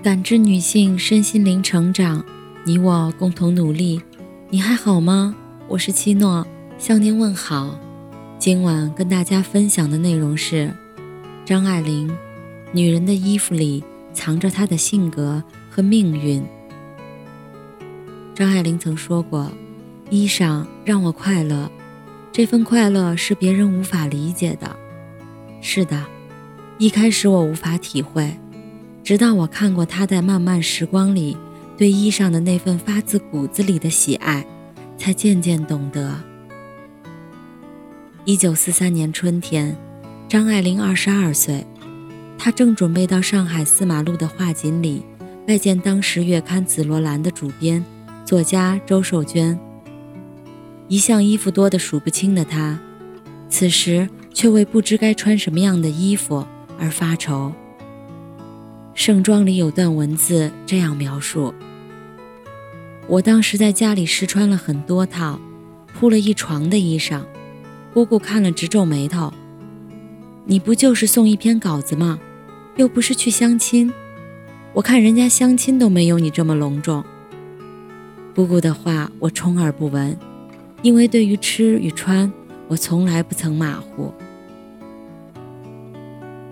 感知女性身心灵成长，你我共同努力。你还好吗？我是七诺，向您问好。今晚跟大家分享的内容是张爱玲：女人的衣服里藏着她的性格和命运。张爱玲曾说过：“衣裳让我快乐，这份快乐是别人无法理解的。”是的，一开始我无法体会。直到我看过他在漫漫时光里对衣裳的那份发自骨子里的喜爱，才渐渐懂得。一九四三年春天，张爱玲二十二岁，她正准备到上海四马路的画锦里拜见当时月刊《紫罗兰》的主编作家周寿娟。一向衣服多得数不清的她，此时却为不知该穿什么样的衣服而发愁。盛装里有段文字这样描述：我当时在家里试穿了很多套，铺了一床的衣裳。姑姑看了直皱眉头。你不就是送一篇稿子吗？又不是去相亲。我看人家相亲都没有你这么隆重。姑姑的话我充耳不闻，因为对于吃与穿，我从来不曾马虎。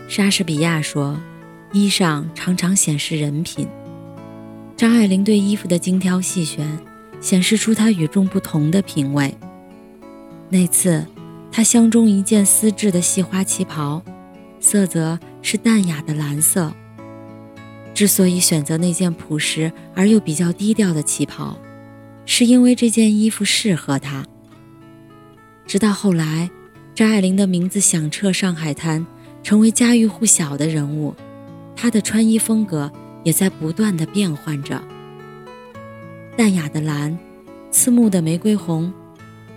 莎士比亚说。衣裳常常显示人品。张爱玲对衣服的精挑细选，显示出她与众不同的品味。那次，她相中一件丝质的细花旗袍，色泽是淡雅的蓝色。之所以选择那件朴实而又比较低调的旗袍，是因为这件衣服适合她。直到后来，张爱玲的名字响彻上海滩，成为家喻户晓的人物。她的穿衣风格也在不断的变换着，淡雅的蓝，刺目的玫瑰红，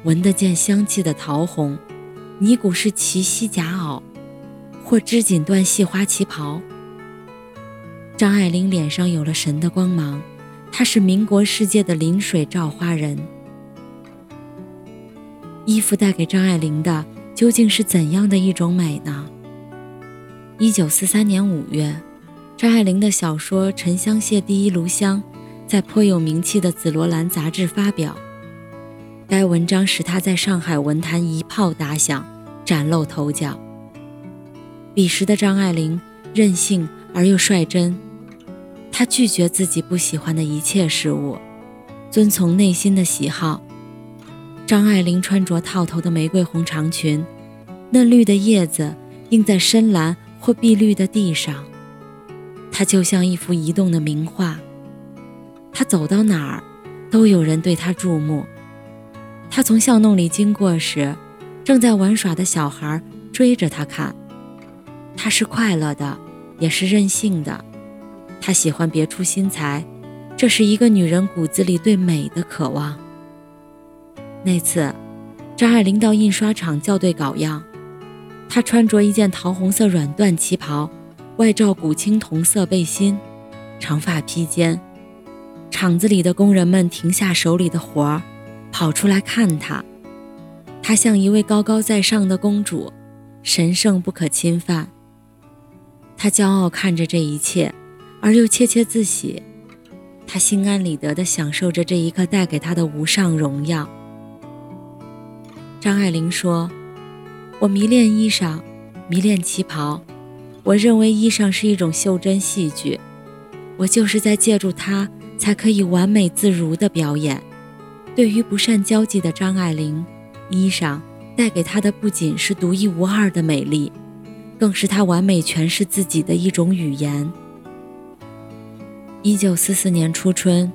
闻得见香气的桃红，尼古式齐膝夹袄，或织锦缎细花旗袍。张爱玲脸上有了神的光芒，她是民国世界的临水照花人。衣服带给张爱玲的究竟是怎样的一种美呢？一九四三年五月。张爱玲的小说《沉香屑第一炉香》在颇有名气的《紫罗兰》杂志发表。该文章使她在上海文坛一炮打响，崭露头角。彼时的张爱玲任性而又率真，她拒绝自己不喜欢的一切事物，遵从内心的喜好。张爱玲穿着套头的玫瑰红长裙，嫩绿的叶子映在深蓝或碧绿的地上。她就像一幅移动的名画，她走到哪儿，都有人对她注目。她从巷弄里经过时，正在玩耍的小孩追着她看。她是快乐的，也是任性的。她喜欢别出心裁，这是一个女人骨子里对美的渴望。那次，张爱玲到印刷厂校对稿样，她穿着一件桃红色软缎旗袍。外罩古青铜色背心，长发披肩。厂子里的工人们停下手里的活儿，跑出来看她。她像一位高高在上的公主，神圣不可侵犯。她骄傲看着这一切，而又窃窃自喜。她心安理得地享受着这一刻带给她的无上荣耀。张爱玲说：“我迷恋衣裳，迷恋旗袍。”我认为衣裳是一种袖珍戏剧，我就是在借助它才可以完美自如的表演。对于不善交际的张爱玲，衣裳带给她的不仅是独一无二的美丽，更是她完美诠释自己的一种语言。一九四四年初春，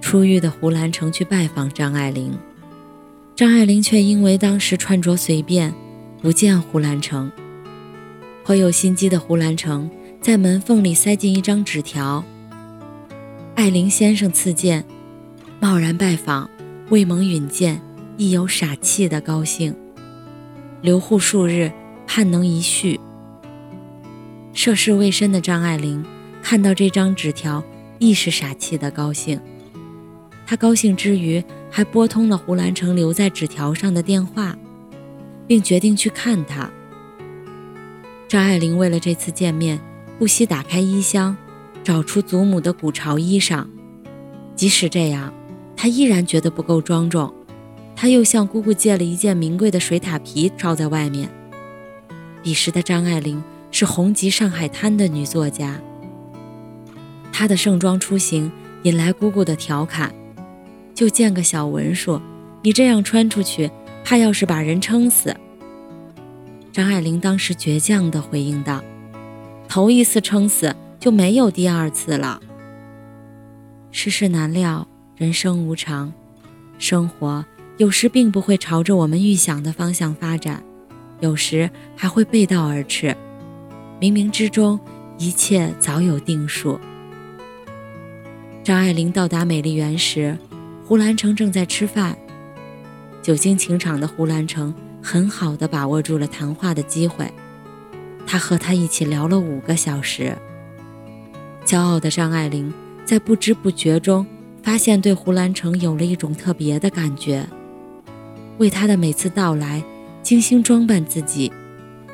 出狱的胡兰成去拜访张爱玲，张爱玲却因为当时穿着随便，不见胡兰成。颇有心机的胡兰成在门缝里塞进一张纸条：“爱玲先生赐见，贸然拜访，未蒙允见，亦有傻气的高兴。留沪数日，盼能一叙。”涉世未深的张爱玲看到这张纸条，亦是傻气的高兴。她高兴之余，还拨通了胡兰成留在纸条上的电话，并决定去看他。张爱玲为了这次见面，不惜打开衣箱，找出祖母的古朝衣裳。即使这样，她依然觉得不够庄重。她又向姑姑借了一件名贵的水獭皮罩在外面。彼时的张爱玲是红极上海滩的女作家，她的盛装出行引来姑姑的调侃：“就见个小文书，你这样穿出去，怕要是把人撑死。”张爱玲当时倔强地回应道：“头一次撑死，就没有第二次了。世事难料，人生无常，生活有时并不会朝着我们预想的方向发展，有时还会背道而驰。冥冥之中，一切早有定数。”张爱玲到达美丽园时，胡兰成正在吃饭。久经情场的胡兰成。很好的把握住了谈话的机会，他和他一起聊了五个小时。骄傲的张爱玲在不知不觉中发现，对胡兰成有了一种特别的感觉，为他的每次到来精心装扮自己，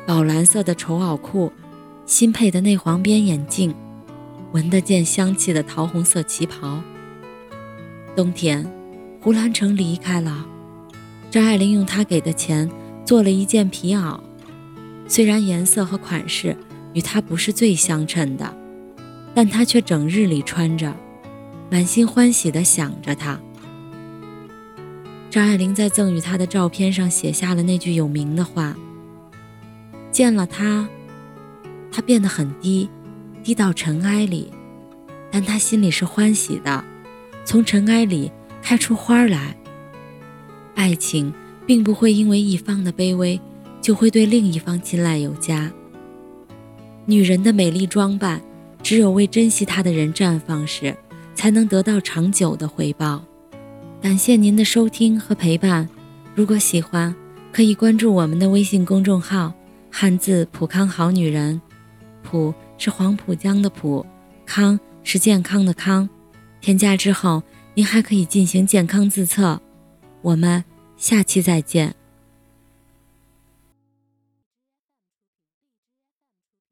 宝蓝色的绸袄裤，新配的内黄边眼镜，闻得见香气的桃红色旗袍。冬天，胡兰成离开了。张爱玲用她给的钱做了一件皮袄，虽然颜色和款式与她不是最相称的，但她却整日里穿着，满心欢喜地想着他。张爱玲在赠予他的照片上写下了那句有名的话：“见了他，他变得很低，低到尘埃里，但他心里是欢喜的，从尘埃里开出花来。”爱情并不会因为一方的卑微，就会对另一方青睐有加。女人的美丽装扮，只有为珍惜她的人绽放时，才能得到长久的回报。感谢您的收听和陪伴，如果喜欢，可以关注我们的微信公众号“汉字浦康好女人”，浦是黄浦江的浦，康是健康的康。添加之后，您还可以进行健康自测。我们下期再见。